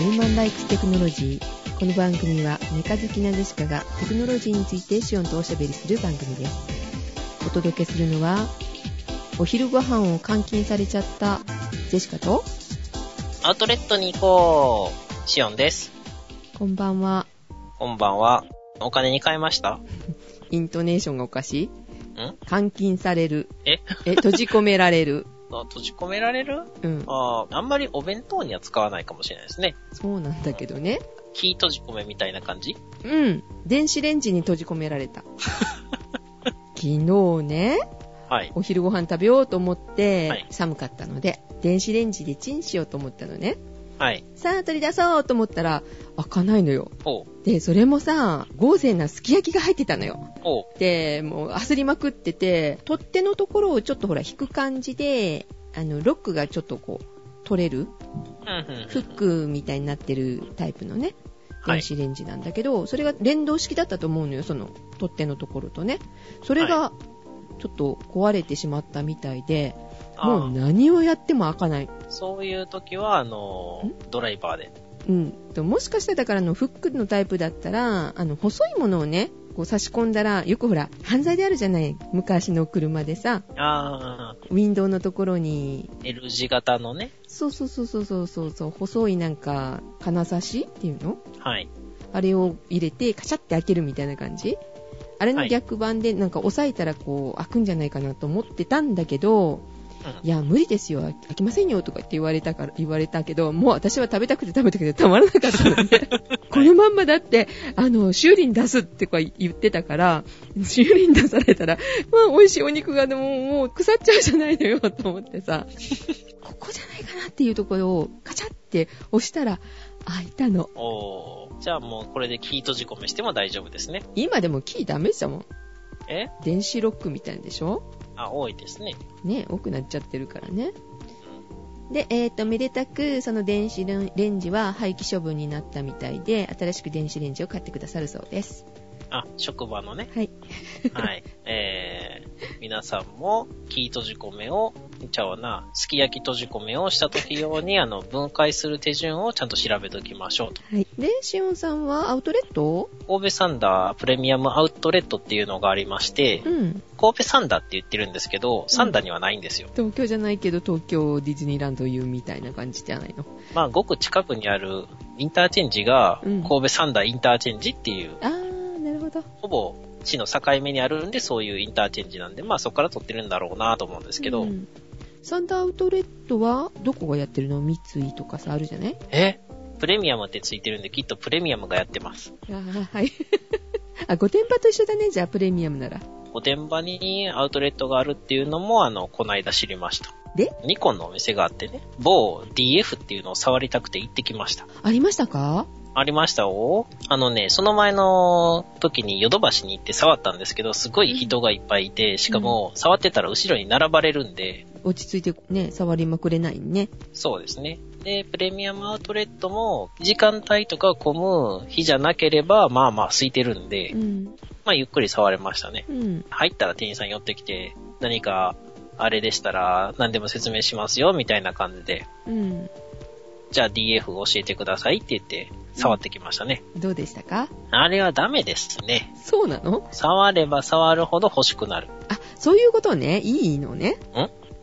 ウーマンライクテクノロジー。この番組はメカ好きなジェシカがテクノロジーについてシオンとおしゃべりする番組です。お届けするのは、お昼ご飯を監禁されちゃったジェシカと、アウトレットに行こう。シオンです。こんばんは。こんばんは。お金に変えました？イントネーションがおかしいん？監禁される。え？え、閉じ込められる。あ閉じ込められる？うん。あーあんまりお弁当には使わないかもしれないですね。そうなんだけどね。木閉じ込めみたいな感じ？うん。電子レンジに閉じ込められた。昨日ね、はい。お昼ご飯食べようと思って、はい寒かったので、電子レンジでチンしようと思ったのね。はい。さあ、取り出そうと思ったら、開かないのよ。で、それもさ、豪勢なすき焼きが入ってたのよ。で、もう焦りまくってて、取っ手のところをちょっとほら引く感じで、あの、ロックがちょっとこう、取れる、フックみたいになってるタイプのね、はい電子レンジなんだけど、それが連動式だったと思うのよ、その取っ手のところとね。それが、ちょっと壊れてしまったみたいで、もう何をやっても開かない。そういう時は、あのードライバーで。うん。ともしかしたらだからあのフックのタイプだったら、あの細いものをね、こう差し込んだら、よくほら、犯罪であるじゃない昔の車でさ、あウィンドウのところに、ー、L 字型のね。そうそうそうそうそうそうそう、細いなんか、金差しっていうの？はい。あれを入れて、カチャって開けるみたいな感じ？あれの逆版で、なんか押さえたらこう、開くんじゃないかなと思ってたんだけど、うんいや、無理ですよ、開きませんよとかって言われたから、言われたけど、もう私は食べたくて食べたくてたまらなかったので、このまんまだって、あの、修理に出すって言ってたから、修理に出されたら、まあ、美味しいお肉がでも、もう腐っちゃうじゃないのよ、と思ってさ、ここじゃないかなっていうところを、カチャって押したら、開いたの。おー。じゃあもうこれで木閉じ込めしても大丈夫ですね。今でもキーダメじゃもん。え？電子ロックみたいでしょ？あ、多いですね。ね、多くなっちゃってるからね。で、えっ、と、めでたく、その電子レンジは廃棄処分になったみたいで、新しく電子レンジを買ってくださるそうです。あ、職場のね。はい。はい。えー、皆さんも、木閉じ込めを、ちゃうな、すき焼き閉じ込めをした時用に、あの、分解する手順をちゃんと調べておきましょうと。はい。で、シオンさんはアウトレット神戸サンダープレミアムアウトレットっていうのがありまして、うん。神戸サンダーって言ってるんですけど、サンダーにはないんですよ。東京じゃないけど、東京ディズニーランドいうみたいな感じじゃないの？まあ、ごく近くにあるインターチェンジが、うん神戸サンダーインターチェンジっていう、あー、なるほど。ほぼ市の境目にあるんで、そういうインターチェンジなんで、まあそこから取ってるんだろうなと思うんですけど、うんサンダーアウトレットは、どこがやってるの？三井とかさ、あるじゃない？え？プレミアムってついてるんで、きっとプレミアムがやってます。あーはい。あ、御殿場と一緒だね、じゃあ、プレミアムなら。おてんばにアウトレットがあるっていうのも、あの、この間知りました。で？ニコンのお店があってね、某 DF っていうのを触りたくて行ってきました。ありましたか？ありましたおあのね、その前の時にヨドバシに行って触ったんですけど、すごい人がいっぱいいて、しかも触ってたら後ろに並ばれるんで、落ち着いてね、触りまくれないね。そうですね。で、プレミアムアウトレットも、時間帯とか混む日じゃなければ、まあまあ空いてるんでう、ん。まあゆっくり触れましたね。うん。入ったら店員さん寄ってきて、何かあれでしたら何でも説明しますよ、みたいな感じで、うん。じゃあ DF 教えてくださいって言って、触ってきましたね。どうでしたか？あれはダメですね。そうなの？触れば触るほど欲しくなる。あ、そういうことね。いいのね。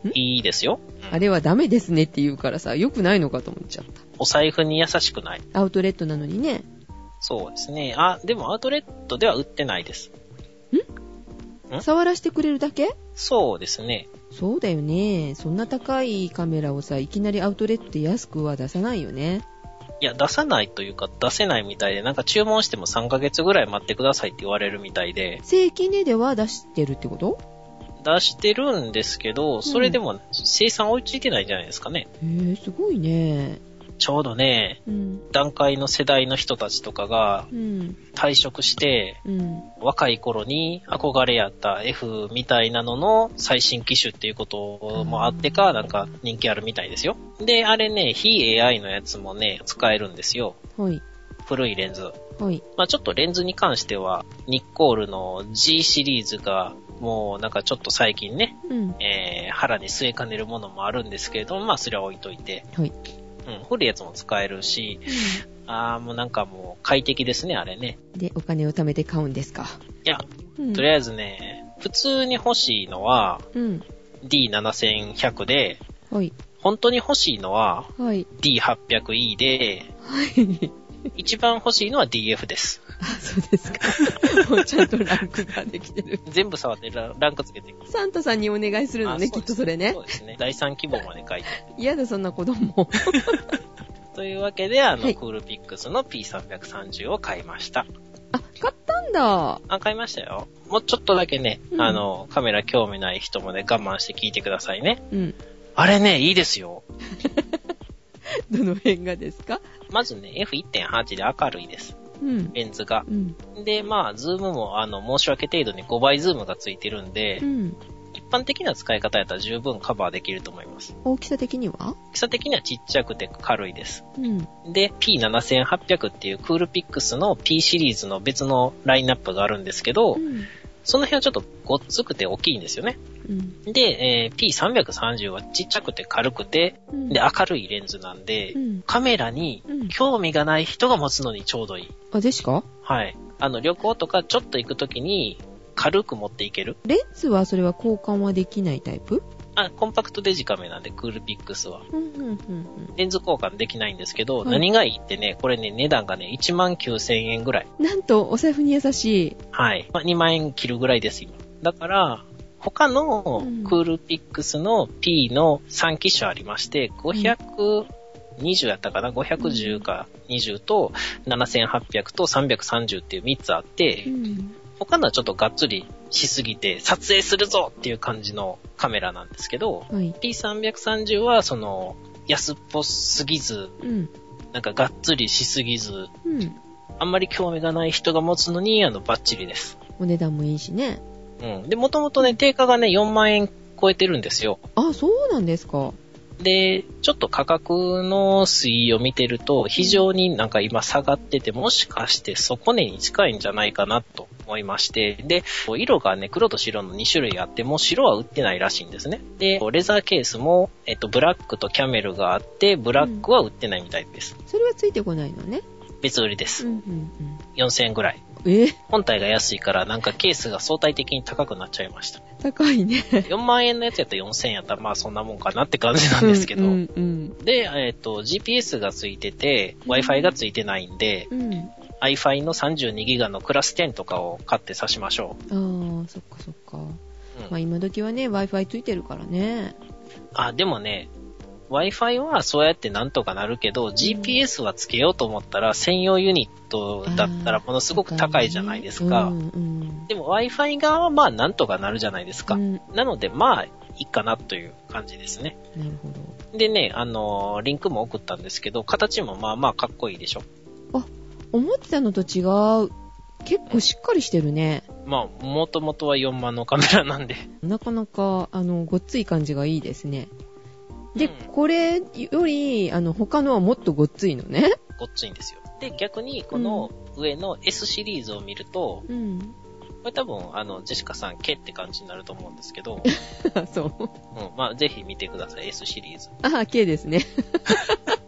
ん？いいですよ。あれはダメですねって言うからさ、良くないのかと思っちゃった。お財布に優しくない。アウトレットなのにね。そうですね。あ、でもアウトレットでは売ってないです。ん？触らせてくれるだけ？そうですね。そうだよね。そんな高いカメラをさ、いきなりアウトレットで安くは出さないよね。いや、出さないというか、出せないみたいで、なんか注文しても3ヶ月ぐらい待ってくださいって言われるみたいで、正規値では出してるってこと？出してるんですけど、それでも生産追いついてないんじゃないですかね。へぇ、すごいね。ちょうどね、うん。段階の世代の人たちとかがうん。退職して、うん。若い頃に憧れやった F みたいなのの最新機種っていうこともあってか、なんか人気あるみたいですよ。で、あれね、非 AI のやつもね、使えるんですよ。はい。古いレンズ。はい。まあちょっとレンズに関しては、ニッコールの G シリーズが、もうなんかちょっと最近ね、うん。えー、腹に据えかねるものもあるんですけれども、まあそれは置いといて。はい。うん、古いやつも使えるし、あーもうなんかもう快適ですね、あれね。で、お金を貯めて買うんですか？いや、うんとりあえずね、普通に欲しいのはうん。D7100 で、はい。本当に欲しいのははい。D800E で、はい。一番欲しいのは DF です。あ、そうですか。もうちゃんとランクができてる。全部触ってラランクつけていく。サンタさんにお願いするのね、きっとそれねそ。うですね。第3希望まで書いて。嫌だ、そんな子供。というわけで、あの、はいクールピックスの P330 を買いました。あ、買ったんだ。あ、買いましたよ。もうちょっとだけね、うんあの、カメラ興味ない人もね、我慢して聞いてくださいね。うん。あれね、いいですよ。どの辺がですか？まずね、F1.8 で明るいです。うん。レンズが。うん。で、まあ、ズームも、あの、申し訳程度に5倍ズームがついてるんでう、ん。一般的な使い方やったら十分カバーできると思います。大きさ的には？大きさ的にはちっちゃくて軽いです。うん。で、P7800 っていう COOLPIX の P シリーズの別のラインナップがあるんですけど、うん。その辺はちょっとごっつくて大きいんですよね。うん。で、えー P330 はちっちゃくて軽くて、うん。で、明るいレンズなんで、うん。カメラにうん興味がない人が持つのにちょうどいい。あ、ですか？はい。あの、旅行とかちょっと行くときに軽く持っていける。レンズはそれは交換はできないタイプ？あ、コンパクトデジカメなんで、クールピックスは。レンズ交換できないんですけど、はい何がいいってね、これね、値段がね、1万9000円ぐらい。うん。なんと、お財布に優しい。はい。まあ、2万円切るぐらいです、今。だから、他のうんクールピックスの P の3機種ありまして、520やったかな ?510 か20と7800と330っていう3つあってう、ん。他のはちょっとがっつりしすぎて撮影するぞっていう感じのカメラなんですけど、はい。P330 はその安っぽすぎず、うん。なんかがっつりしすぎず、うん。あんまり興味がない人が持つのに、あの、バッチリです。お値段もいいしね。うん。で、もともとね、定価がね、4万円超えてるんですよ。あ、そうなんですか。で、ちょっと価格の推移を見てると、非常になんか今下がってて、もしかして底値に近いんじゃないかなと思いまして、で、色がね、黒と白の2種類あって、もう白は売ってないらしいんですね。で、レザーケースも、えっと、ブラックとキャメルがあって、ブラックは売ってないみたいです。それはついてこないのね。別売りです。うん、うん、4000円ぐらい。うん。え？本体が安いから、なんかケースが相対的に高くなっちゃいました。高いね。4万円のやつやったら4000円やったら、まあそんなもんかなって感じなんですけど。うん、うん、で、えっ、と、GPS がついてて、Wi-Fi がついてないんで、うん。うん。iFi の32ギガのクラス10とかを買って挿しましょああ、そっかそっか。う。うんまあ今時はね、Wi-Fi ついてるからね。あ、でもね、Wi-Fi はそうやってなんとかなるけど、GPS はつけようと思ったら専用ユニットだったらものすごく高いじゃないですか。うん、うん。でも Wi-Fi 側はまあなんとかなるじゃないですか。うんなのでまあいいかなという感じですね。なるほど。でね、あのーリンクも送ったんですけど、形もまあまあかっこいいでしょ。思ってたのと違う。結構しっかりしてるね。まあ、もともとは4万のカメラなんで。なかなか、あの、ごっつい感じがいいですね。で、うんこれより、あの、他のはもっとごっついのね。ごっついんですよ。で、逆にこの上の S シリーズを見ると、うん。これ多分、あの、ジェシカさん、K って感じになると思うんですけど、あそう。うん、まあ、ぜひ見てください、S シリーズ。あ、K ですね。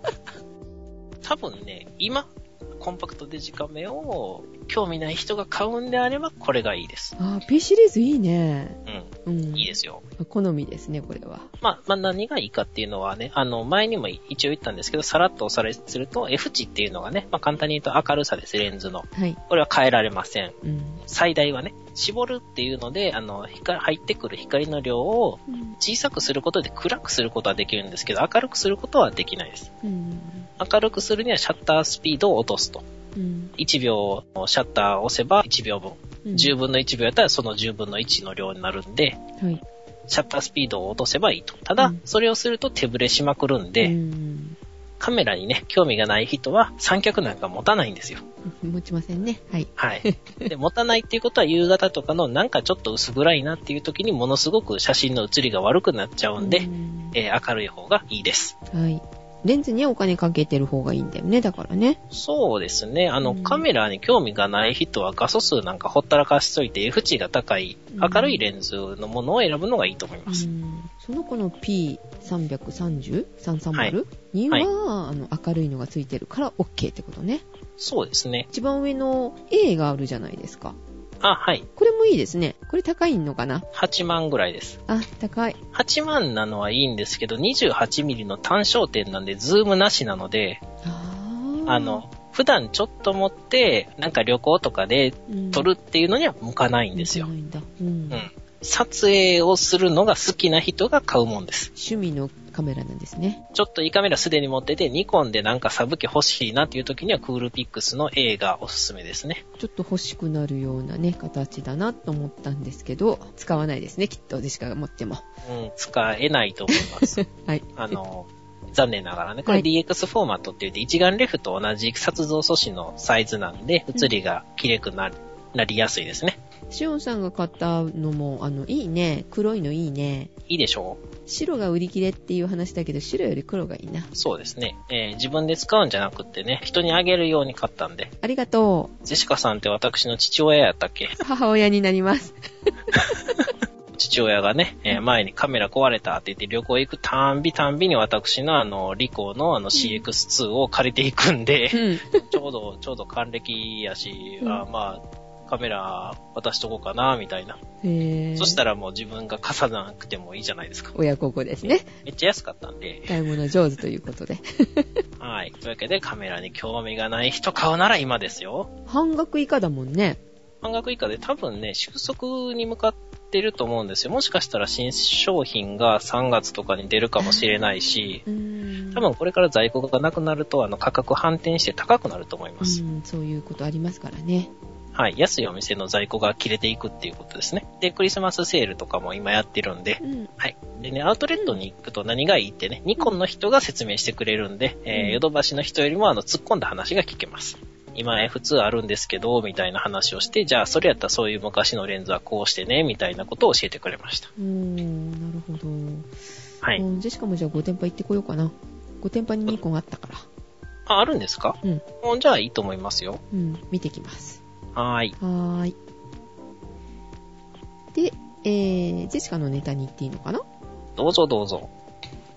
多分ね、今、コンパクトデジカメを興味ない人が買うんであれば、これがいいです。あ、P シリーズいいね。うん、うん。いいですよ。好みですね、これは。まあ、まあ、何がいいかっていうのはね、あの、前にも一応言ったんですけど、さらっとおさらいすると、F 値っていうのがね、まあ、簡単に言うと明るさです、レンズの。はい。これは変えられません。うん。最大はね、絞るっていうので、あの、光、入ってくる光の量をうん。小さくすることで暗くすることはできるんですけど、明るくすることはできないです。うん。明るくするにはシャッタースピードを落とすと。うん。1秒シャッターを押せば1秒分。うん10分の1秒やったらその10分の1の量になるんで、はい。シャッタースピードを落とせばいいと。ただ、うんそれをすると手ブレしまくるんで、うん。カメラにね、興味がない人は三脚なんか持たないんですよ。持ちませんね。はい。はい。で、持たないっていうことは夕方とかのなんかちょっと薄暗いなっていう時にものすごく写真の写りが悪くなっちゃうんで、うんえー明るい方がいいです。はい。レンズにはお金かけてる方がいいんだよね、だからね。そうですね。あの、うんカメラに興味がない人は画素数なんかほったらかしといて F 値が高いうん明るいレンズのものを選ぶのがいいと思います。うんその子の P 330、330には、はいあの、明るいのがついてるから OK ってことね。そうですね。一番上の A があるじゃないですか。あ、はい。これもいいですね。これ高いのかな？8万ぐらいです。あ、高い。8万なのはいいんですけど、28ミリの単焦点なんで、ズームなしなので、あーあの、普段ちょっと持って、なんか旅行とかでうん撮るっていうのには向かないんですよ向か。ないんだ。うん。うん。撮影をするのが好きな人が買うもんです。趣味のカメラなんですね。ちょっといいカメラすでに持ってて、ニコンでなんかサブ機欲しいなっていう時には COOLPIX の A がおすすめですね。ちょっと欲しくなるようなね、形だなと思ったんですけど、使わないですね、きっと。でしか持っても。うん、使えないと思います。はい。あの、残念ながらね、これはい DX フォーマットって言って一眼レフと同じ撮像素子のサイズなんで、写りが綺麗くなりやすいですね。シオンさんが買ったのも、あの、いいね。黒いのいいね。いいでしょ？白が売り切れっていう話だけど、白より黒がいいな。うそうですね、えー自分で使うんじゃなくってね、人にあげるように買ったんで。ありがとジェシカさんって私の父親やったっけ？う。母親になります。父親がね、えー前にカメラ壊れたって言って旅行行くたんびたんびに私のあの、リコーのあの CX2 を借りていくんで、うん。ちょうど、ちょうど還暦やし、うんあまあ、カメラ渡しとこうかな、みたいな。へーそしたらもう自分が貸さなくてもいいじゃないですか。親孝行ですね。めっちゃ安かったんで。買い物上手ということで。はい。というわけでカメラに興味がない人買うなら今ですよ。半額以下だもんね。半額以下で多分ね、収束に向かってると思うんですよ。もしかしたら新商品が3月とかに出るかもしれないし。多分これから在庫がなくなると、あの価格反転して高くなると思います。うん、そういうことありますからね。はい。安いお店の在庫が切れていくっていうことですね。で、クリスマスセールとかも今やってるんで、うん。はい。でね、アウトレットに行くと何がいいってね、ニコンの人が説明してくれるんで、えー、うんヨドバシの人よりもあの、突っ込んだ話が聞けます。今 F2 あるんですけど、みたいな話をして、じゃあそれやったらそういう昔のレンズはこうしてね、みたいなことを教えてくれました。うーん、なるほど。はい。うんジェシカもじゃあ5店舗行ってこようかな。5店舗に2個あったから。あ、あるんですか？うん。うんじゃあいいと思いますよ。うん、見てきます。はーい。はーい。で、えー、ジェシカのネタに行っていいのかな？どうぞどうぞ。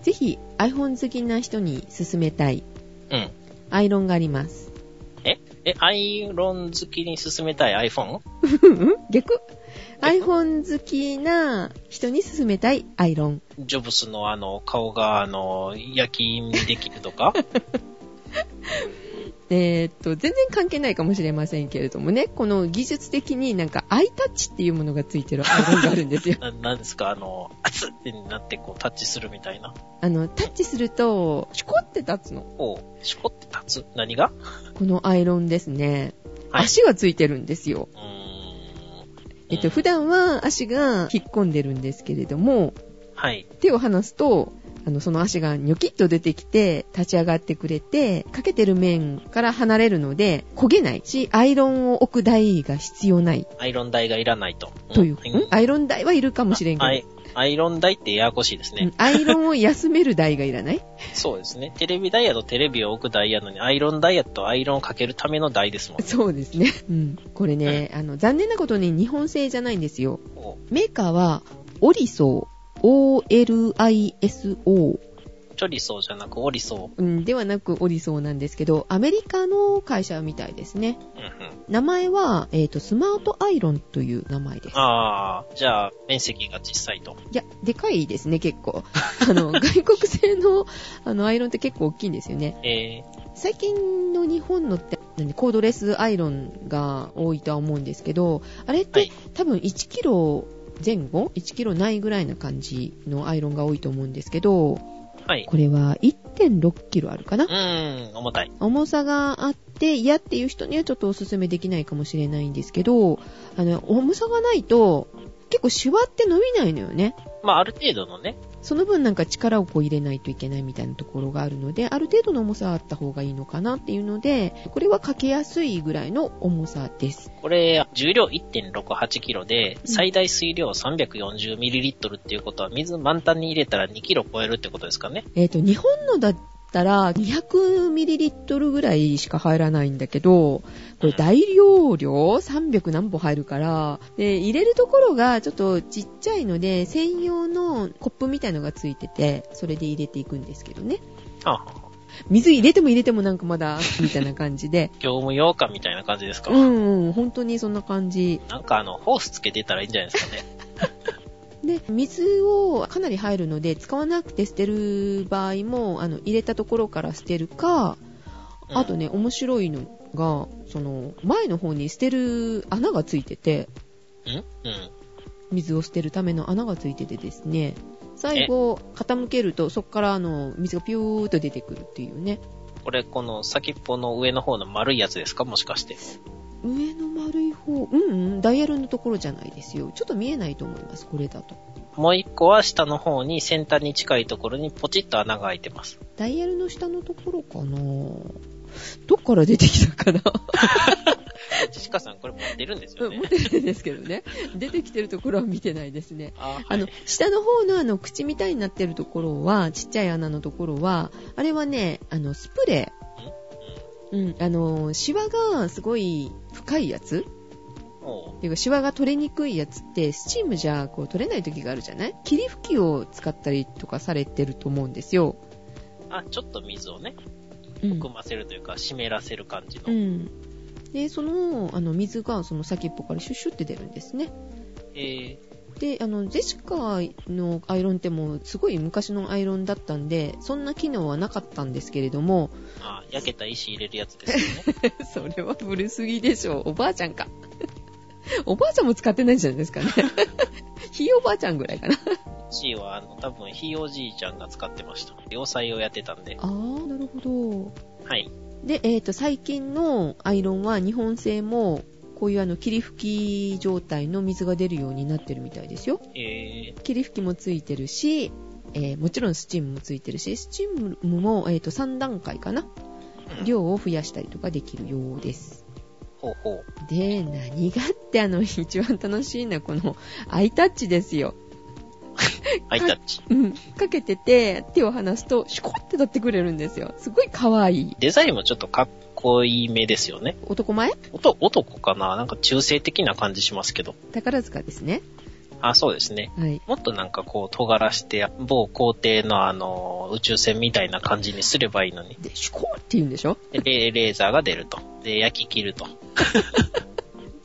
ぜひ iPhone 好きな人に勧めたいうん。アイロンがあります。え？え、アイロン好きに勧めたい iPhone? う ん逆 ?iPhone 好きな人に勧めたいアイロン。ジョブスのあの、顔があの、焼き印できるとか？えーっと、全然関係ないかもしれませんけれどもね、この技術的になんかアイタッチっていうものがついてるアイロンがあるんですよ。な、なんですか？あの、熱ってなってこうタッチするみたいな。あの、タッチすると、シュコって立つの。おう、しこって立つ？何が？このアイロンですね。はい足がついてるんですよ。えっと、うん普段は足が引っ込んでるんですけれども、はい。手を離すと、あの、その足がニョキッと出てきて、立ち上がってくれて、かけてる面から離れるので、焦げないし、アイロンを置く台が必要ないアイロン台がいらないと。という、んん？アイロン台はいるかもしれんけど、アイアイロン台ってややこしいですね。うんアイロンを休める台がいらない？そうですね。テレビ台やとテレビを置く台やのに、アイロン台やとアイロンをかけるための台ですもんね。そうですね。うん。これね、あの、残念なことに日本製じゃないんですよ。おメーカーは、オリソー、O-L-I-S-O、チョリソーじゃなくオリソー。うん、ではなくオリソーなんですけど、アメリカの会社みたいですね。うんうん。名前は、えっ、と、スマートアイロンという名前です。あー、じゃあ、面積が小さいと。いや、でかいですね、結構。あの、外国製の、あの、アイロンって結構大きいんですよね。え最近の日本のって、何コードレスアイロンが多いとは思うんですけど、あれって、はい多分1キロ前後 ?1 キロないぐらいな感じのアイロンが多いと思うんですけど、ー、はい。これは1.6キロあるかな？うーん、重たい。重さがあって嫌っていう人にはちょっとおすすめできないかもしれないんですけど、あの、重さがないと結構シワって伸びないのよね。まあ、ある程度のね、その分なんか力をこう入れないといけないみたいなところがあるので、ある程度の重さはあった方がいいのかなっていうので、これはかけやすいぐらいの重さです。これ、重量 1.68kg で、うん最大水量 340ml っていうことは、水満タンに入れたら 2kg 超えるってことですかね。えっ、と、日本のだったら 200ml ぐらいしか入らないんだけど、これ大容量？300何本入るから、で、入れるところがちょっとちっちゃいので、専用のコップみたいのがついてて、それで入れていくんですけどね。あ水入れても入れてもなんかまだ、みたいな感じで。業務用かみたいな感じですか？うんうん、本当にそんな感じ。なんかあの、ホースつけてたらいいんじゃないですかね。で、水をかなり入るので、使わなくて捨てる場合も、あの、入れたところから捨てるか、うんあとね、面白いのが、その、前の方に捨てる穴がついてて、ん？水を捨てるための穴がついててですね、最後、傾けると、そこからあの、水がピューっと出てくるっていうね。これ、この先っぽの上の方の丸いやつですか？もしかして。上の丸い方、うんうん、ダイヤルのところじゃないですよ。ちょっと見えないと思います、これだと。もう一個は下の方に先端に近いところにポチッと穴が開いてます。ダイヤルの下のところかなどっから出てきたかな ジシカさんこれ持ってるんですよねうん持っ。てるんですけどね。出てきてるところは見てないですね。あ、はいあの、下の方のあの、口みたいになってるところは、ちっちゃい穴のところは、あれはね、あの、スプレー。うん、あの、シワがすごい深いやつ？っていうか、シワが取れにくいやつって、スチームじゃ、こう、取れない時があるじゃない？霧吹きを使ったりとかされてると思うんですよ。あ、ちょっと水をね、うん含ませるというか、湿らせる感じの。うん。で、その、あの、水がその先っぽからシュッシュって出るんですね。えで、あの、ジェシカのアイロンってもうすごい昔のアイロンだったんで、そんな機能はなかったんですけれども、ー、あ、焼けた石入れるやつですよね。それは古すぎでしょう。おばあちゃんか。おばあちゃんも使ってないんじゃないですかね。ひいおばあちゃんぐらいかな。C は、あの、多分、ひいおじいちゃんが使ってました。洋裁をやってたんで。あー、なるほど。はい。で、えっ、と、最近のアイロンは日本製も、こういうあの、霧吹き状態の水が出るようになってるみたいですよ。え霧吹きもついてるし、えーもちろんスチームもついてるし、スチームも、えっ、と、3段階かな？量を増やしたりとかできるようです。ほうほう。で、何がってあの、一番楽しいのはこの、アイタッチですよ。ハイタッチ。うん。かけてて、手を離すと、シュコって取ってくれるんですよ。すごい可愛い。デザインもちょっとかっこいいめですよね。男前？男、男かな？なんか中性的な感じしますけど。宝塚ですね。あ、そうですね。はい。もっとなんかこう、尖らして、某皇帝のあの、宇宙船みたいな感じにすればいいのに。で、シュコって言うんでしょ？でレレーザーが出ると。で、焼き切ると。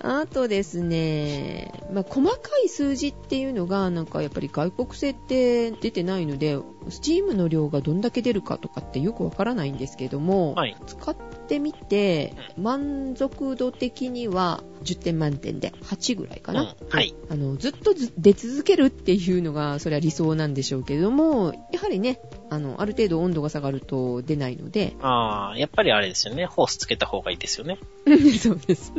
あとですね、まあ、細かい数字っていうのが、なんかやっぱり外国製って出てないので、スチームの量がどんだけ出るかとかってよくわからないんですけども、はい。使ってみて、満足度的には10点満点で8ぐらいかな。うんはい。あの、ずっとず出続けるっていうのが、それは理想なんでしょうけれども、やはりね、あの、ある程度温度が下がると出ないので、ああ、やっぱりあれですよね。ホースつけた方がいいですよね。そうです。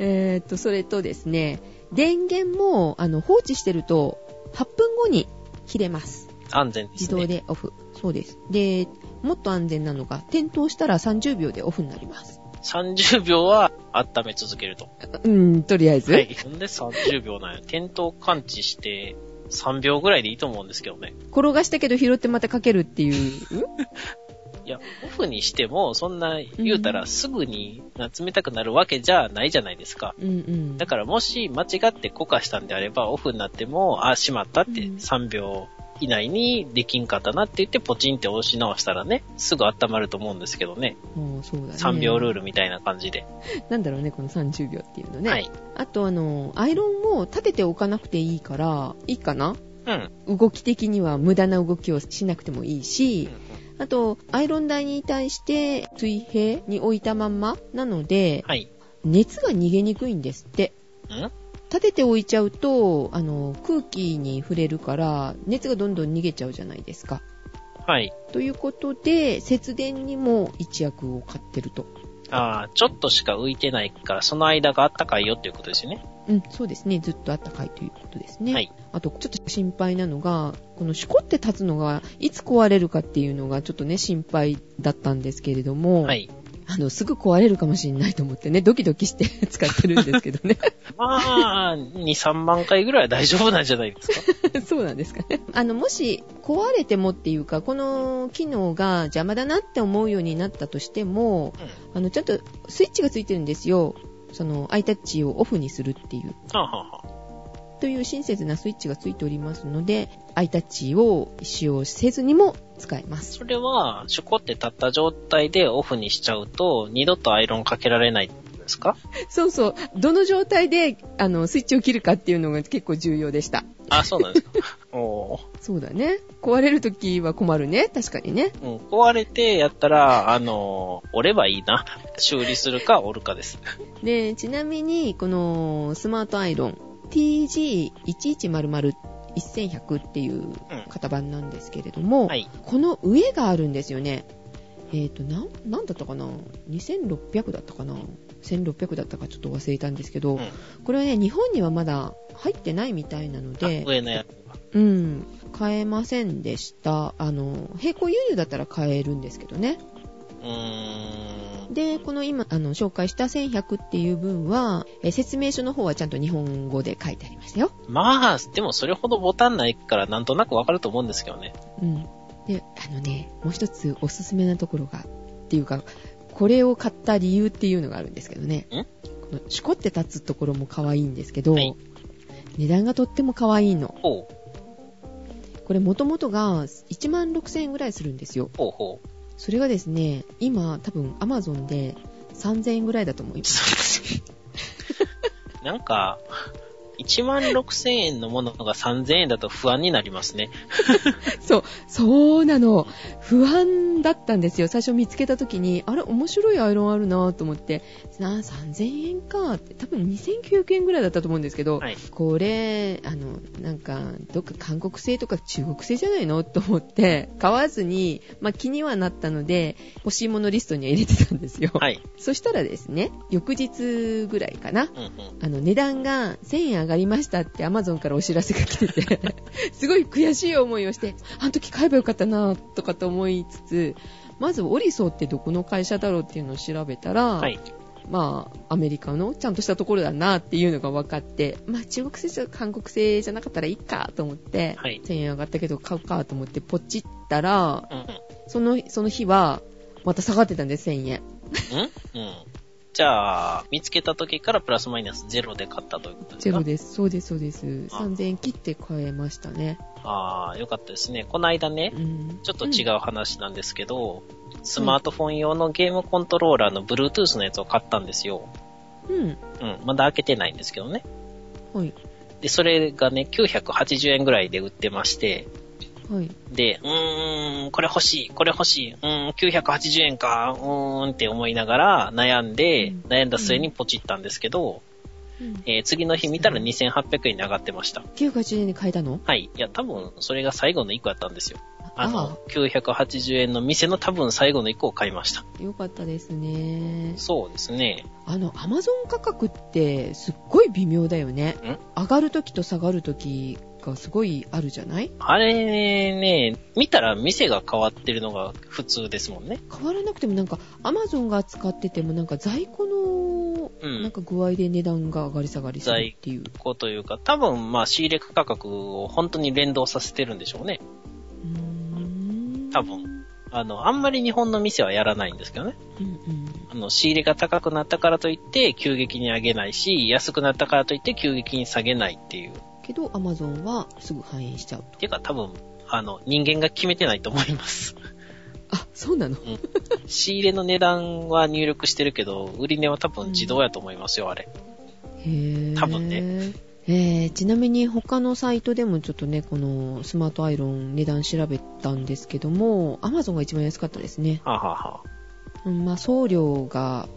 えーっと、それとですね、電源も、あの、放置してると、8分後に切れます。安全です自ね。動でオフ。そうです。で、もっと安全なのが、点灯したら30秒でオフになります。30秒は温め続けると。うん、とりあえず。はい。なんで30秒なんや。点灯感知して3秒ぐらいでいいと思うんですけどね。転がしたけど拾ってまたかけるっていう。いや、オフにしても、そんな言うたらすぐに冷たくなるわけじゃないじゃないですか。うんうん。だからもし間違ってこかしたんであれば、オフになっても、あ、しまったってうん3秒以内にできんかったなって言ってポチンって押し直したらね、すぐ温まると思うんですけどね。もうそうだね。3秒ルールみたいな感じで。なんだろうね、この30秒っていうのね。はい。あと、あの、アイロンを立てておかなくていいから、いいかな？うん。動き的には無駄な動きをしなくてもいいし、あと、アイロン台に対して水平に置いたまんまなので、はい。熱が逃げにくいんですって。ん？立てて置いちゃうと、あの、空気に触れるから、熱がどんどん逃げちゃうじゃないですか。はい。ということで、節電にも一役を買ってると。ああ、ちょっとしか浮いてないから、その間があったかいよっていうことですよね。うん、そうですね。ずっとあったかいということですね。はい。あと、ちょっと心配なのが、このシュコって立つのが、いつ壊れるかっていうのが、ちょっとね、心配だったんですけれども、はい。あの、すぐ壊れるかもしれないと思ってね、ドキドキして 使ってるんですけどね。まあ、2、3万回ぐらいは大丈夫なんじゃないですか？そうなんですかね。あの、もし壊れてもっていうか、この機能が邪魔だなって思うようになったとしても、うん。あの、ちゃんとスイッチがついてるんですよ。その、iTouch をオフにするっていう。はあ、はあはあ、という親切なスイッチがついておりますので、iTouch を使用せずにも使えます。それは、シュコって立った状態でオフにしちゃうと、二度とアイロンかけられないってことですか？そうそう。どの状態で、あの、スイッチを切るかっていうのが結構重要でした。あ、そうなんですか。そうだね。壊れるときは困るね。確かにね。うん、壊れてやったら、あの、折ればいいな。修理するか折るかです。で、ちなみに、このスマートアイロン、TG1100-1100 っていう型番なんですけれども、はい。この上があるんですよね。えっ、と、なん、なんだったかな ?2600 だったかな ?1600 だったかちょっと忘れたんですけど、うんこれはね、日本にはまだ入ってないみたいなのあで、上のや。うん、買えませんでした。あの、並行輸入だったら買えるんですけどね。うーん。で、この今、あの、紹介した1100っていう分は、え説明書の方はちゃんと日本語で書いてありましたよ。まあ、でもそれほどボタンないからなんとなくわかると思うんですけどね。うん。で、あのね、もう一つおすすめなところが、っていうか、これを買った理由っていうのがあるんですけどね。んこの、シュコって立つところも可愛いんですけど、はい値段がとっても可愛いの。ほう。これ元々が1万6000円ぐらいするんですよ。ほうほう。それがですね、今多分 Amazon で3000円ぐらいだと思います。なんか、1万6000円のものが3000円だと不安になりますね。そう、そうなの。不安だったんですよ。最初見つけた時に、あれ、面白いアイロンあるなと思って、な3000円かって、多分2900円ぐらいだったと思うんですけど、はい。これ、あの、なんか、どっか韓国製とか中国製じゃないのと思って、買わずに、まあ気にはなったので、欲しいものリストには入れてたんですよ。はい。そしたらですね、翌日ぐらいかな、うんうん。あの、値段が1000円上がりましたって Amazon からお知らせが来てて、すごい悔しい思いをして、あの時買えばよかったなとかと思いつつ、まずオリソーってどこの会社だろうっていうのを調べたら、はい。まあ、アメリカのちゃんとしたところだなっていうのが分かって、まあ中国製じゃ韓国製じゃなかったらいいかと思って、はい1000円上がったけど買うかと思ってポチったら、うんうん。その、その日は、また下がってたんです、1000円。うん？うん。じゃあ、見つけた時からプラスマイナスゼロで買ったということですか？ゼロです。そうです、そうです。あ3000円切って買えましたね。ああ、よかったですね。この間ね、うん。ちょっと違う話なんですけど、スマートフォン用のゲームコントローラーの Bluetooth のやつを買ったんですよ。うん。うん。うん。まだ開けてないんですけどね。はい。で、それがね、980円ぐらいで売ってまして、はい。で、うーん、これ欲しい、これ欲しい、うーん、980円か、うーんって思いながら悩んで、うん悩んだ末にポチったんですけど、うん。えー次の日見たら2800円に上がってました。980円で買えたの？はい。いや、多分、それが最後の1個やったんですよ。ああの、980円の店の多分最後の1個を買いました。よかったですね。そうですね。あの、アマゾン価格ってすっごい微妙だよね。上がるときと下がるときがすごいあるじゃない？あれね、見たら店が変わってるのが普通ですもんね。変わらなくてもなんか、アマゾンが扱っててもなんか在庫の、うんなんか具合で値段が上がり下がりするっていう。こうというか、多分、まあ、仕入れ価格を本当に連動させてるんでしょうね。うーん多。分。あの、あんまり日本の店はやらないんですけどね。うんうん。あの、仕入れが高くなったからといって、急激に上げないし、安くなったからといって、急激に下げないっていう。けど、アマゾンはすぐ反映しちゃうと。ていうか、多分、あの、人間が決めてないと思います。あ、そうなの？仕入れの値段は入力してるけど、売り値は多分自動やと思いますよ、あれ。へー多分ね。えー、ちなみに他のサイトでもちょっとね、このスマートアイロン値段調べたんですけども、アマゾンが一番安かったですね。はあ、はあはうんまあ、送料が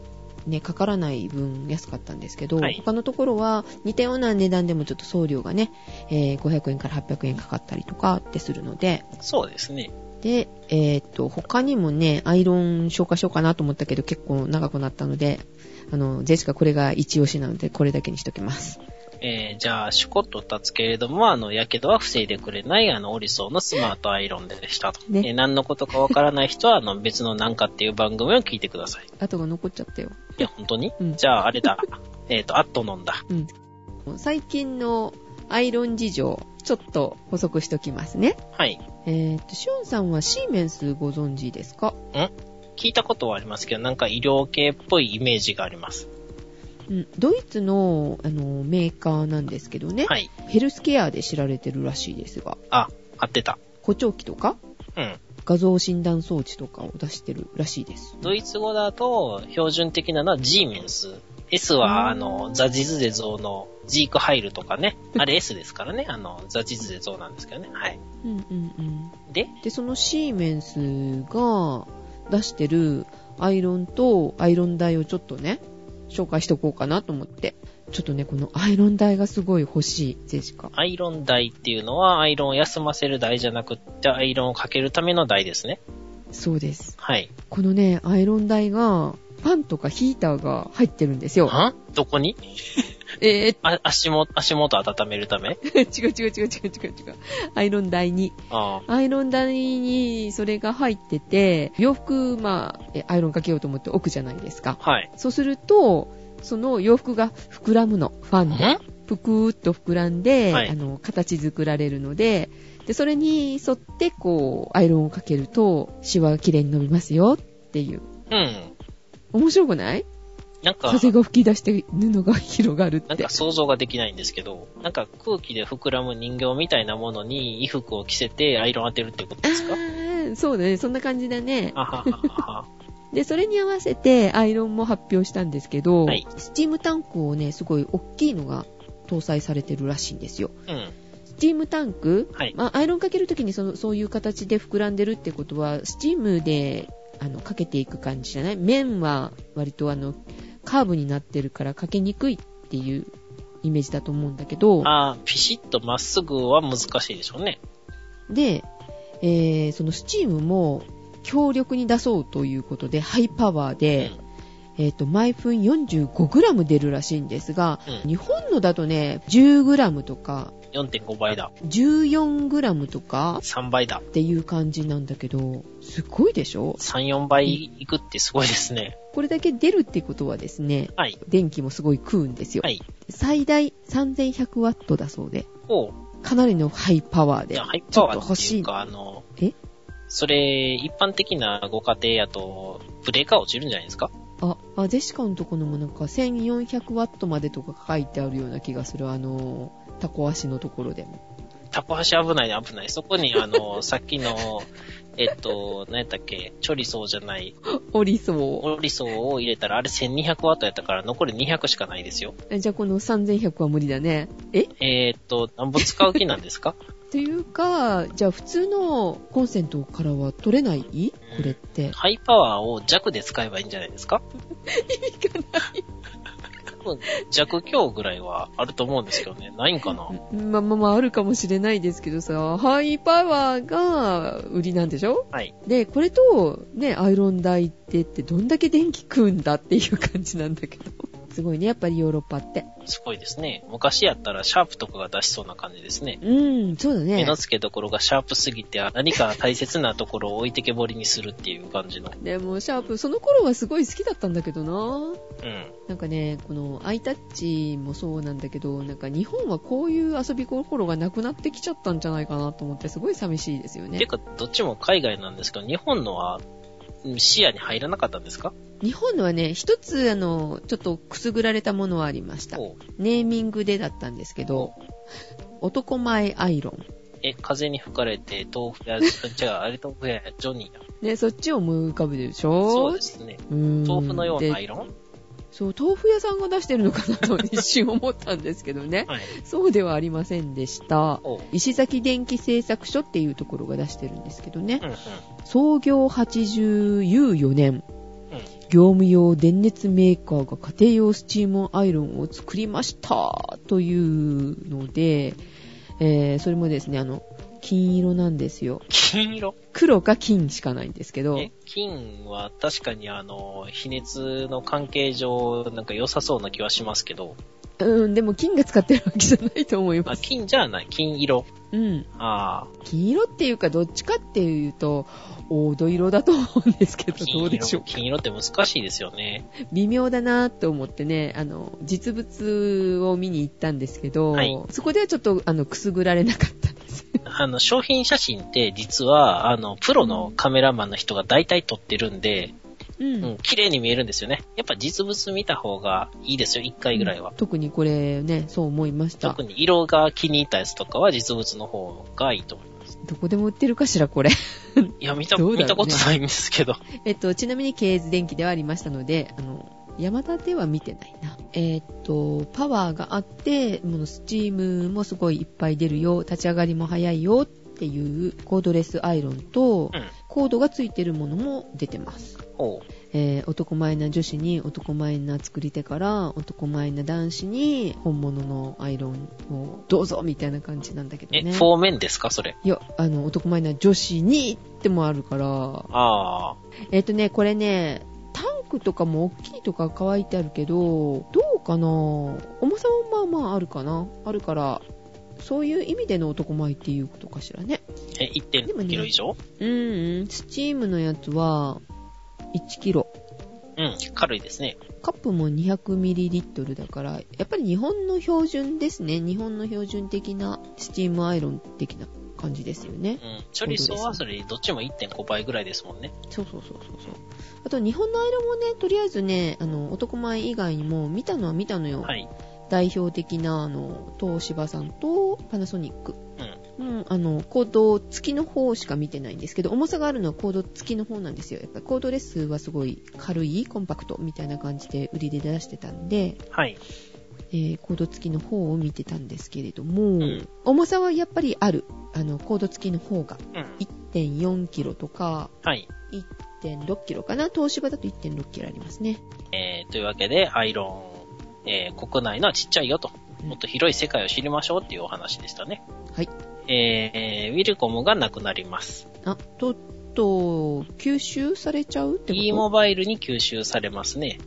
ね、かからない分安かったんですけど、はい他のところは似たような値段でもちょっと送料がね、えー500円から800円かかったりとかってするので、あそうですね。で、えーっと、他にもね、アイロン紹介しようかなと思ったけど結構長くなったので、あの、ジェシカこれが一押しなのでこれだけにしときます。えー、じゃあ、シュコッと立つけれども、あの、やけどは防いでくれない、あの、オリソーのスマートアイロンでしたと。ねえー何のことかわからない人は、あの、別のなんかっていう番組を聞いてください。後が残っちゃったよ。いや、本当に、うんじゃあ、あれだ。えっと、アットノンだ。うん。最近のアイロン事情、ちょっと補足しときますね。はい。えーっと、シュンさんはシーメンスご存知ですか？聞いたことはありますけど、なんか医療系っぽいイメージがあります。うん。ドイツの、あの、メーカーなんですけどね。はい。ヘルスケアで知られてるらしいですが、あ、合ってた。補聴器とか？うん。画像診断装置とかを出してるらしいです。ドイツ語だと、標準的なのは G メンス。S は、あの、ザジズデ像のジークハイルとかね。あれ S ですからね。あの、ザジズデ像なんですけどね。はい。うんうんうん。で、で、そのシーメンスが出してるアイロンとアイロン台をちょっとね、紹介しとこうかなと思って。ちょっとね、このアイロン台がすごい欲しい、ジェシカ。アイロン台っていうのは、アイロンを休ませる台じゃなくって、アイロンをかけるための台ですね。そうです。はい。このね、アイロン台が、ファンとかヒーターが入ってるんですよ。は？どこに？えー、あ、足元、足元温めるため？違 う違う違う違う違う違う。アイロン台に。あアイロン台にそれが入ってて、洋服、まあ、えアイロンかけようと思って置くじゃないですか。あ。はい。そうすると、その洋服が膨らむの、ファンで。ん？ぷくーっと膨らんで、はいあの、形作られるので、で、それに沿って、こう、アイロンをかけると、シワが綺麗に伸びますよっていう。うん。面白くない？なんか、風が吹き出して布が広がるってなんか。想像ができないんですけど、なんか空気で膨らむ人形みたいなものに衣服を着せてアイロン当てるってことあですか？ーそうだね。そんな感じだね。あはははは。で、それに合わせてアイロンも発表したんですけど、はいスチームタンクをね、すごい大きいのが搭載されてるらしいんですよ。うん。スチームタンク、はいまあ、アイロンかけるときにそのそういう形で膨らんでるってことは、スチームであのかけていく感じじゃない？面は割とあのカーブになってるからかけにくいっていうイメージだと思うんだけど、ああ、ピシッとまっすぐは難しいでしょうね。で、えーそのスチームも強力に出そうということで、ハイパワーで、えっ、と、毎分 45g 出るらしいんですが、うん日本のだとね、10g とか、4.5倍だ。14g とか？3倍だ。っていう感じなんだけど、すごいでしょ？3、4倍いくってすごいですね。これだけ出るってことはですね、はい。電気もすごい食うんですよ。はい。最大 3100W だそうで、おう。かなりのハイパワーでハイちょパワーっと欲しい。っていうか、あの、え？それ、一般的なご家庭やと、ブレーカー落ちるんじゃないですか？あ、あ、ジェシカのところもなんか 1400W までとか書いてあるような気がする。あの、タコ足のところでも。タコ足危ない危ない。そこに、あの、さっきの、えっと、何やったっけ、チョリソーじゃない、おりそう。オリソーを入れたら、あれ1200ワットやったから、残り200しかないですよ。えじゃあこの3100は無理だね。え？えーっと、なんぼ使う気なんですか？っていうか、じゃあ普通のコンセントからは取れない？これって。ハイパワーを弱で使えばいいんじゃないですか？意味がない。弱強ぐらいはあると思うんですけどね。ないんかな？まあまあまああるかもしれないですけどさ、ハイパワーが売りなんでしょ？はい。で、これと、ね、アイロン台ってってどんだけ電気食うんだっていう感じなんだけど。すごいね、やっぱりヨーロッパって。すごいですね。昔やったらシャープとかが出しそうな感じですね。うん、そうだね目の。付けどころがシャープすぎて、何か大切なところを置いてけぼりにするっていう感じの。でも、シャープ、その頃はすごい好きだったんだけどなうん。なんかね、このアイタッチもそうなんだけど、なんか日本はこういう遊び心がなくなってきちゃったんじゃないかなと思って、すごい寂しいですよねて。か、どっちも海外なんですけど、日本のはうん視野に入らなかったんですか？日本のはね、一つ、あの、ちょっとくすぐられたものはありました。ネーミングでだったんですけど、男前アイロン。え、風に吹かれて、豆腐や、違う、あれ豆腐や、ジョニーや。ね、そっちを思い浮かべるでしょ？そうですね。うーん豆腐のようなアでイロン？そう、豆腐屋さんが出してるのかなと一瞬思ったんですけどね。はい。そうではありませんでした。石崎電気製作所っていうところが出してるんですけどねう。んうん。創業84年。うん業務用電熱メーカーが家庭用スチームアイロンを作りましたというので、えー、それもですね、あの、金色なんですよ。金色？黒か金しかないんですけど、え、金は確かにあの、比熱の関係上、なんか良さそうな気はしますけど、うん、でも金が使ってるわけじゃないと思いあ、ます。金じゃない。金色。うん。ああ。金色っていうか、どっちかっていうと、黄土色だと思うんですけど、ど金うでしょう色。金色って難しいですよね。微妙だなと思ってね、あの、実物を見に行ったんですけど、はいそこではちょっと、あの、くすぐられなかった。あの、商品写真って実は、あの、プロのカメラマンの人が大体撮ってるんで、ううん、綺麗に見えるんですよね。やっぱ実物見た方がいいですよ、一回ぐらいは。特にこれね、そう思いました特。に色が気に入ったやつとかは実物の方がいいと思います。どこでも売ってるかしら、これ。いや、見た、ね見たことないんですけど。えっと、ちなみに、ケーズ電機ではありましたので、あの、山田では見てないな。えっと、パワーがあって、ものスチームもすごいいっぱい出るよ、立ち上がりも早いよっていうコードレスアイロンと、うん。コードがついてるものも出てます。えー男前な女子に男前な作り手から男前な男子に本物のアイロンをどうぞみたいな感じなんだけどえ、ね。フォーメンですか、それ。いや、あの、男前な女子にってもあるから、ああ。えっ、とね、これね、タンクとかも大きいとか書いてあるけど、どうかな？重さはまあまああるかな？あるから、そういう意味での男前っていうことかしらね。え、1.5キロ以上？うんうん、スチームのやつは、1キロ。うん、軽いですね。カップも 200ml だから、やっぱり日本の標準ですね。日本の標準的なスチームアイロン的な感じですよね。うん。チョリソーはそれ、どっちも1.5倍ぐらいですもんね。そうそうそうそうそう。あと日本のアイロンもね、とりあえずね、あの、男前以外にも見たのは見たのよ。はい。代表的な、あの、東芝さんとパナソニック。うん。うん、あの、コード付きの方しか見てないんですけど、重さがあるのはコード付きの方なんですよ。やっぱりコードレスはすごい軽い、コンパクトみたいな感じで売りで出してたんで、はい。えーコード付きの方を見てたんですけれども、ん重さはやっぱりある。あの、コード付きの方が。うん。1.4キロとか、はい。1.6キロかな東芝だと1.6キロありますね。えー、というわけで、アイロン、えー、国内のはちっちゃいよと。もっと広い世界を知りましょうっていうお話でしたね。はい。えー、ウィルコムがなくなります。あ、とっと、吸収されちゃうってこと？e モバイルに吸収されますね。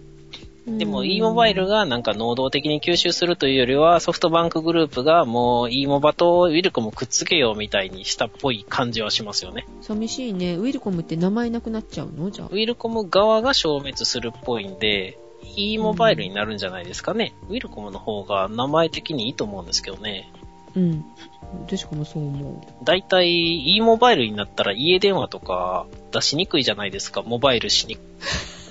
でもうん e モバイルがなんか能動的に吸収するというよりは、ソフトバンクグループがもう e モバとウィルコムくっつけようみたいにしたっぽい感じはしますよね。寂しいね。ウィルコムって名前なくなっちゃうの？じゃあウ。ィルコム側が消滅するっぽいんで、e モバイルになるんじゃないですかね。ウィルコムの方が名前的にいいと思うんですけどね。うん。でしかもそう思だいたい e モバイルになったら家電話とか出しにくいじゃないですか。モバイルしにくう。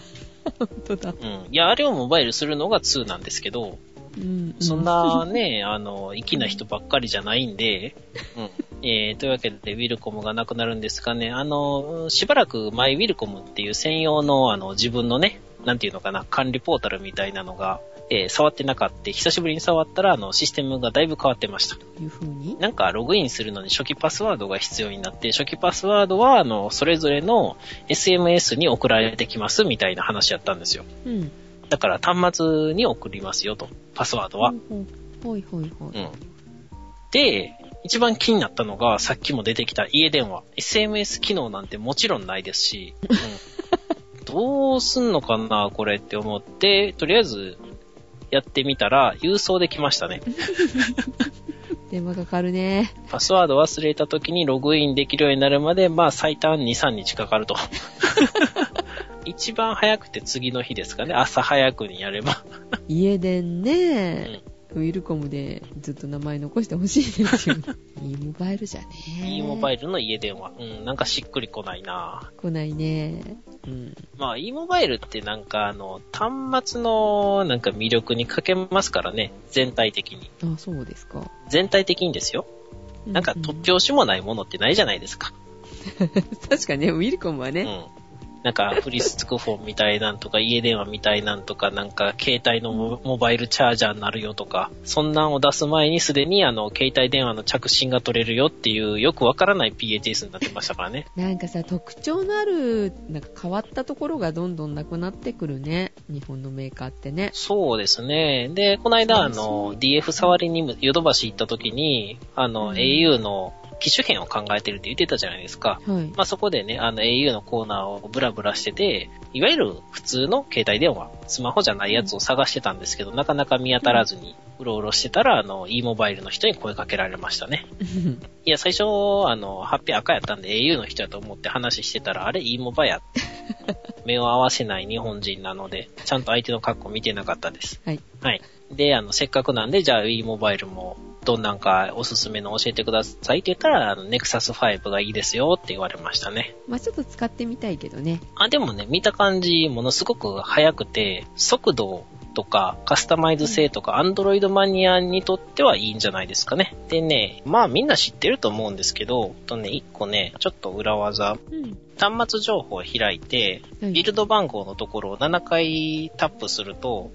本当だ。うん。いや、あれをモバイルするのが2なんですけど、うん。そんなね、あの、粋な人ばっかりじゃないんで、うん。えー、というわけで、ウィルコムがなくなるんですがね、あの、しばらくマイウィルコムっていう専用の、あの、自分のね、なんていうのかな、管理ポータルみたいなのが、えー触ってなかった。久しぶりに触ったら、あの、システムがだいぶ変わってました。という風に？なんか、ログインするのに初期パスワードが必要になって、初期パスワードは、あの、それぞれの SMS に送られてきますみたいな話やったんですよ。うん。だから、端末に送りますよと、パスワードは。ほいほいほい。うん。で、一番気になったのが、さっきも出てきた家電話。SMS 機能なんてもちろんないですし、うん、どうすんのかな、これって思って、とりあえずやってみたら、郵送できましたね。電話かかるね。パスワード忘れた時にログインできるようになるまで、まあ最短2、3日かかると。一番早くて次の日ですかね。朝早くにやれば。家電ね、ウィルコムでずっと名前残してほしいですよね。e モバイルじゃね。e モバイイルの家電話。うん、なんかしっくりこないなル。来ないね。うん。まあ e モバイルってなんかあの、端末のなんか魅力に欠けますからね。全体的に。あ、そうですか。全体的にですよ。なんか突拍子もないものってないじゃないですか。確かね、ウィルコムはね、うん。なんか、フリスクフォンみたいなんとか、家電話みたいなんとか、なんか、携帯のモモバイルチャージャーになるよとか、そんなんを出す前にすでにあの、携帯電話の着信が取れるよっていう、よくわからない PHS になってましたからね。なんかさ、特徴のある、なんか変わったところがどんどんなくなってくるね。日本のメーカーってね。そうですね。で、この間、あの、DF 触りにヨドバシ行った時に、あの、うん au の機種変を考えてるって言ってたじゃないですか。はい。まあ、そこでね、あの au のコーナーをブラブラしてて、いわゆる普通の携帯電話、スマホじゃないやつを探してたんですけど、なかなか見当たらずに、うろうろしてたら、あの、e モバイルの人に声かけられましたね。いや、最初、あの、ハッピー赤やったんで au の人やと思って話してたら、あれ e モバやって。目を合わせない日本人なので、ちゃんと相手の格好見てなかったです。はい。はい。で、あの、せっかくなんで、じゃあ e モバイルも、どんなんかおすすめの教えてくださいって言ったら、あの、Nexus 5がいいですよって言われましたね。まあちょっと使ってみたいけどね。あ、でもね、見た感じ、ものすごく速くて、速度とか、カスタマイズ性とか、Android マニアにとってはいいんじゃないですかね。でね、まあみんな知ってると思うんですけど、とね、一個ね、ちょっと裏技。うん。端末情報を開いて、はいビルド番号のところを7回タップすると、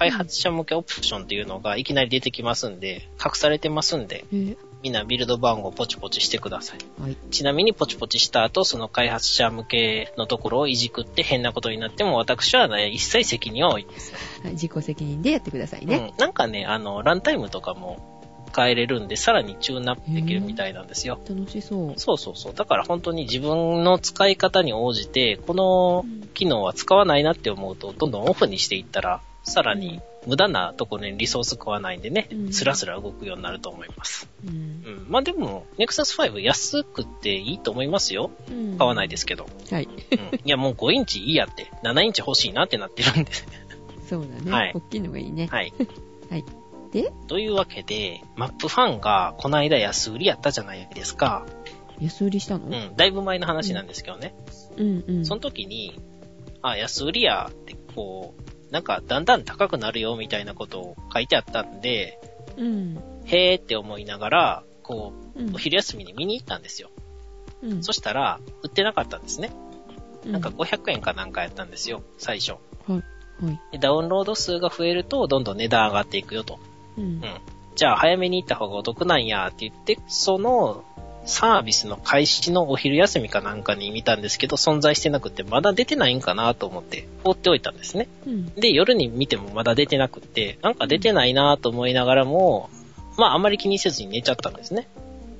開発者向けオプションっていうのがいきなり出てきますんで、隠されてますんで、えーみんなビルド番号ポチポチしてください。はい。ちなみにポチポチした後、その開発者向けのところをいじくって変なことになっても、私は、ね、一切責任は負いません。はい自己責任でやってくださいね。うん。なんかね、あの、ランタイムとかも変えれるんで、さらにチューンアップできるみたいなんですよ。楽しそう。そうそうそう。だから本当に自分の使い方に応じて、この機能は使わないなって思うと、どんどんオフにしていったら、さらに無駄なところにリソース食わないんでねう、んスラスラ動くようになると思います。うん。うん。まあでも、Nexus 5安くていいと思いますよ。うん買わないですけど。はい。うん。いやもう5インチいいやって、7インチ欲しいなってなってるんで。そうだね。はい大きいのがいいね。はい。はい。で、というわけで、マップファンがこの間安売りやったじゃないですか。安売りしたの？うん。だいぶ前の話なんですけどね。うんうん。その時に、あ、安売りやってこう、なんかだんだん高くなるよみたいなことを書いてあったんで、うん。へーって思いながら、こうお昼休みに見に行ったんですよ。うん。そしたら、売ってなかったんですね。うんなんか500円かなんかやったんですよ、最初。はい。はい。でダウンロード数が増えると、どんどん値段上がっていくよと。うんう。ん。じゃあ早めに行った方がお得なんやって言って、そのサービスの開始のお昼休みかなんかに見たんですけど、存在してなくて、まだ出てないんかなと思って放っておいたんですね。うん。で、夜に見てもまだ出てなくって、なんか出てないなと思いながらも、まああんまり気にせずに寝ちゃったんですね。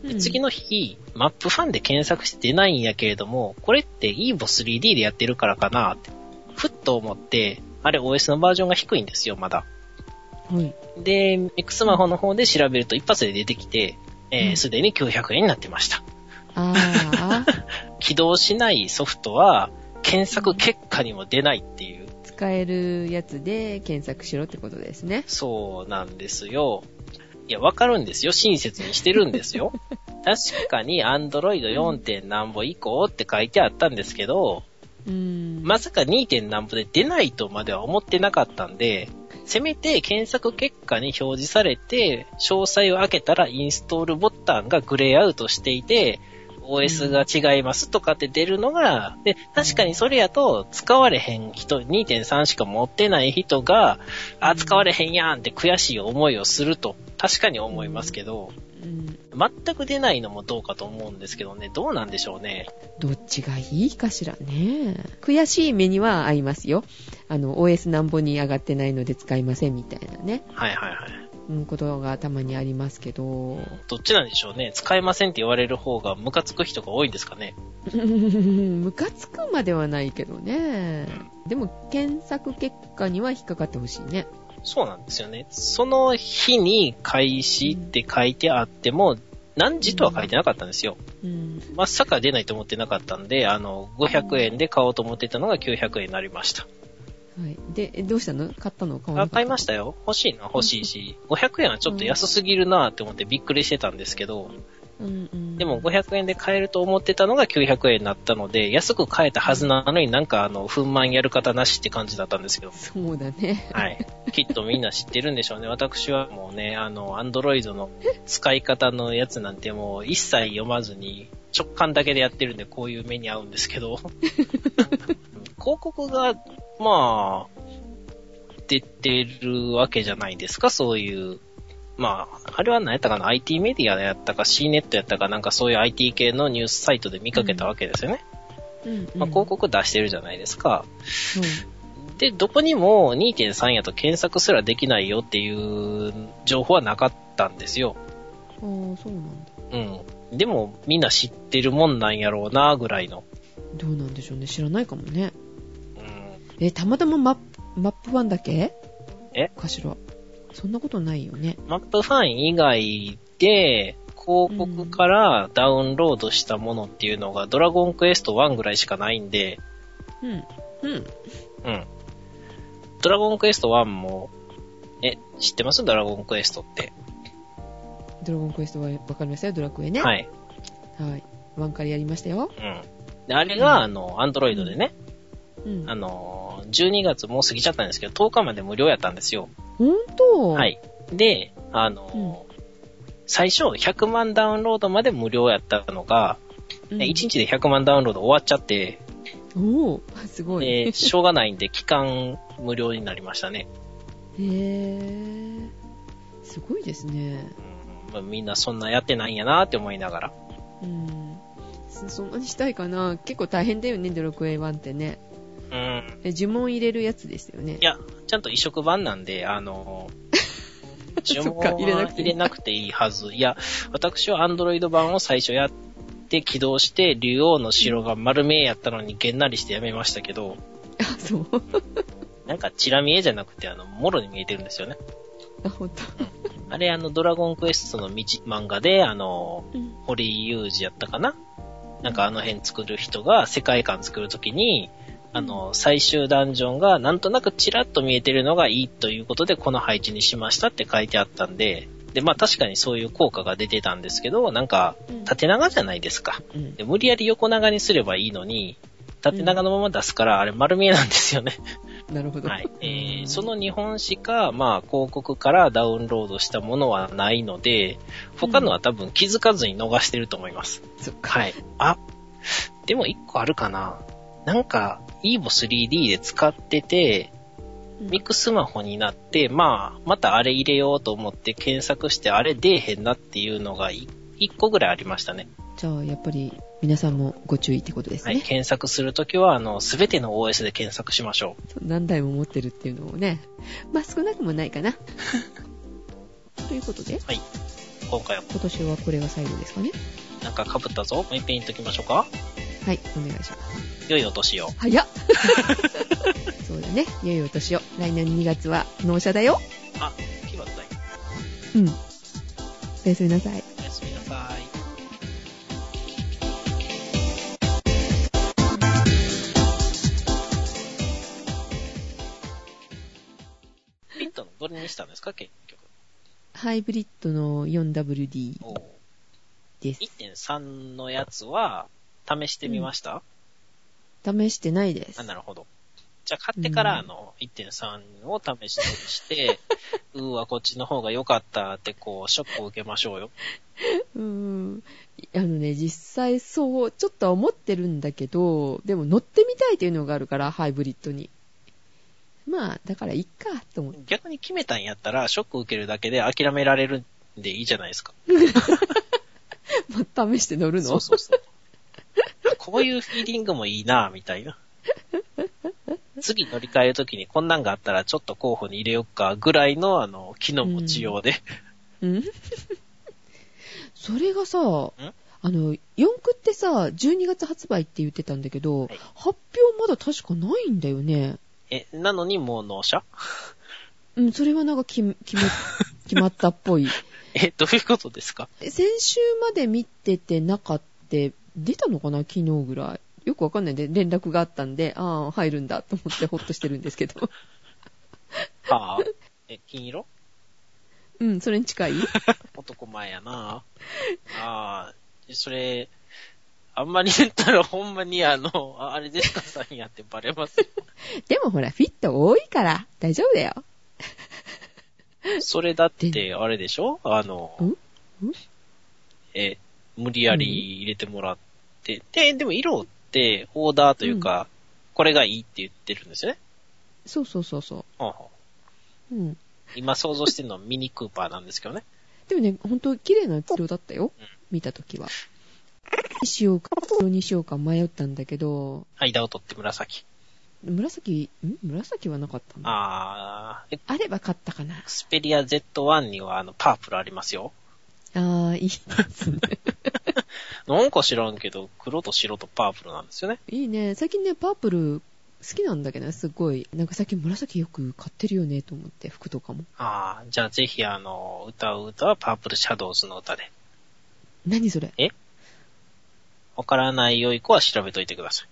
で次の。の日、マップファンで検索して出ないんやけれども、これって EVO3D でやってるからかなって、ふっと思って、あれ OS のバージョンが低いんですよ、まだ。はい。で、X スマホの方で調べると一発で出てきて、えー、うんすでに900円になってました。ああ、起動しないソフトは、検索結果にも出ないっていう、使えるやつで検索しろってことですね。そうなんですよ。いや、わかるんですよ。親切にしてるんですよ。確かに Android 4. 点何歩以降って書いてあったんですけど、うん。まさか 2. 点何歩で出ないとまでは思ってなかったんで、せめて検索結果に表示されて、詳細を開けたらインストールボタンがグレーアウトしていて、OS が違いますとかって出るのが、で、確かにそれやと使われへん人、2.3しか持ってない人が、あ、使われへんやんって悔しい思いをすると、確かに思いますけど、うん全く出ないのもどうかと思うんですけどね、どうなんでしょうね。どっちがいいかしらね。悔しい目には合いますよ。あの、OS なんぼに上がってないので使いませんみたいなね。はいはいはい。うん、ことがたまにありますけど。どっちなんでしょうね。使えませんって言われる方がムカつく人が多いんですかね。ムカつくまではないけどね。でも、検索結果には引っかかってほしいね。そうなんですよね。その日に開始って書いてあっても、何時とは書いてなかったんですよ。うん。まさか出ないと思ってなかったんで、あの、500円で買おうと思ってたのが900円になりました。はい。で、えどうしたの？買ったの？買わ買いましたよ。欲しいのは欲しいし、500円はちょっと安すぎるなって思ってびっくりしてたんですけど、うんうん。でも500円で買えると思ってたのが900円になったので、安く買えたはずなのになんかあの、粉満やる方なしって感じだったんですけど。そうだね。はい。きっとみんな知ってるんでしょうね。私はもうね、あの、アンドロイドの使い方のやつなんてもう一切読まずに直感だけでやってるんでこういう目に遭うんですけど。広告が、まあ、出てるわけじゃないですか、そういう。まあ、あれは何やったかな ?IT メディアやったか C ネットやったかなんかそういう IT 系のニュースサイトで見かけたわけですよね。うん、うん。まあ、広告出してるじゃないですか。うん。で、どこにも2.3やと検索すらできないよっていう情報はなかったんですよ。ああ、そうなんだ。うん。でもみんな知ってるもんなんやろうな、ぐらいの。どうなんでしょうね。知らないかもね。うん。え、たまたまマップ、マップ版だけ？え？かしら。そんなことないよね。マップファン以外で、広告からダウンロードしたものっていうのが、ドラゴンクエスト1ぐらいしかないんで、うん。うん。うん。ドラゴンクエスト1も、え、知ってます？ドラゴンクエストって。ドラゴンクエストはわかりましたよ、ドラクエね。。はいい。はい。ワンからやりましたよ。うん。で、あれが、あの、アンドロイドでね、うん。あの、12月もう過ぎちゃったんですけど、10日まで無料やったんですよ。ほんとは。い。で、あの、最初100万ダウンロードまで無料やったのが、うん、1日で100万ダウンロード終わっちゃって、おおすごい。へで、しょうがないんで期間無料になりましたね。え。すごいですね。うんまあみんなそんなやってないんやなって思いながら。うん。そそんなにしたいかな結構大変だよね、ドラクエ1ってね。うん。え呪文入れるやつですよねい。や、ちゃんと移植版なんで、あの、呪文は入れなくていい入れなくていいはず。いや、私は Android 版を最初やって起動して、竜王の城が丸見えやったのにげんなりしてやめましたけど、あ、そう。なんかチラ見えじゃなくて、あの、もろに見えてるんですよね。あ、ほんと。あれ、あの、ドラゴンクエストの道漫画で、あの、うん。堀裕二やったかな？なんかあの辺作る人が世界観作るときに、あの、最終ダンジョンがなんとなくチラッと見えてるのがいいということでこの配置にしましたって書いてあったんで、で、まあ確かにそういう効果が出てたんですけど、なんかうん縦長じゃないですか。うんで無理やり横長にすればいいのに、縦長のまま出すからあれ丸見えなんですよね。なるほど。はい。えー、その日本しか、まあ、広告からダウンロードしたものはないので、他のは多分気づかずに逃してると思います。そっか。はい。あ、でも一個あるかな。なんか、EVO 3D で使ってて、ミクスマホになって、まあ、またあれ入れようと思って検索して、あれ出えへんなっていうのがい一個ぐらいありましたね。じゃあ、やっぱり、皆さんもご注意ってことですはい。ね。検索するときは、あの、すべての OS で検索しましょ何台も持ってるっていうのをね。まあ、少なくもないかな。ということで、う。はい。今回は、今年はこれが最後ですかね。なんか被ったぞ。もう一遍言っときましょうか。はい、お願いします。良いお年を。早っ そうだね。良いお年を。来年2月は納車だよ。あ、決まったよ。うん。おやすみなさい。おやすみなさい。ピットのどれにしたんですか、結局。ハイブリッドの 4WD おーです。1.3のやつは、試してみました、試してないですあ、。なるほど。じゃあ買ってから、うんあの、1.3を試したりして、うーわ、こっちの方が良かったって、こう、ショックを受けましょうよ。うーん。あのね、実際そう、ちょっとは思ってるんだけど、でも乗ってみたいというのがあるから、ハイブリッドに。まあ、だからいっか、と思って。逆に決めたんやったら、ショック受けるだけで諦められるんでいいじゃないですか。まあ、試して乗るの？そうそうそう。こういうフィーリングもいいなみたいな。次乗り換えるときにこんなんがあったらちょっと候補に入れよっか、ぐらいの、あの、気の持ちようで。うん？それがさ、あの、四駆ってさ、12月発売って言ってたんだけど、はい発表まだ確かないんだよね。え、なのにもう納車？うん、それはなんか決め、決まったっぽい。え、どういうことですか？先週まで見ててなかった、出たのかな？昨日ぐらい。よくわかんないんで、連絡があったんで、ああ、入るんだと思ってほっとしてるんですけど。ああ。え、金色？うん、それに近い？男前やなああ、それ、あんまり言ったらほんまにあの、ああれですかさんやってバレますよ。でもほら、フィット多いから、大丈夫だよ。それだって、あれでしょ？あのえ、無理やり入れてもらって、で、でも色ってオーダーというか、これがいいって言ってるんですよね。そうそうそうそはあはあう。うん。今想像してるのはミニクーパーなんですけどね。でもね、ほんと綺麗な色だったよ。見たときは。にしようか、黒にしようか迷ったんだけど、間を取って紫。紫、ん？紫はなかったんだ。ああー、え、れば買ったかな。スペリア Z1 にはあの、パープルありますよ。ああ、いいですね。なんか知らんけど、黒と白とパープルなんですよね。いいね。最近ね、パープル好きなんだけどね、すごい。なんか最近紫よく買ってるよね、と思って、服とかも。ああ、じゃあぜひあの、歌う歌はパープルシャドウズの歌で。何それ？わからない良い子は調べといてください。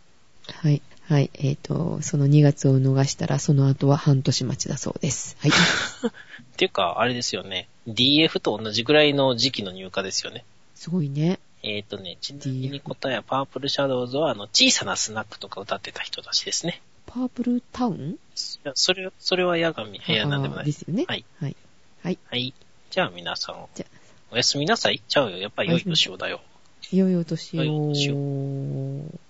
はい。はい。えっ、と、その2月を逃したら、その後は半年待ちだそうです。はい。っていうか、あれですよね。DF と同じぐらいの時期の入荷ですよね。すごいね。えっ、とね、ちなみに答えはパープルシャドウズはあの、小さなスナックとか歌ってた人たちですね。パープルタウン？いやそれ、それは矢神、いや、なんでもないで。すよね。はい。はい。はい。はい。じゃあ皆さん、じゃおやすみなさい。ちゃうよ。やっぱり良い年をだよ。いよいよ年良いお年を。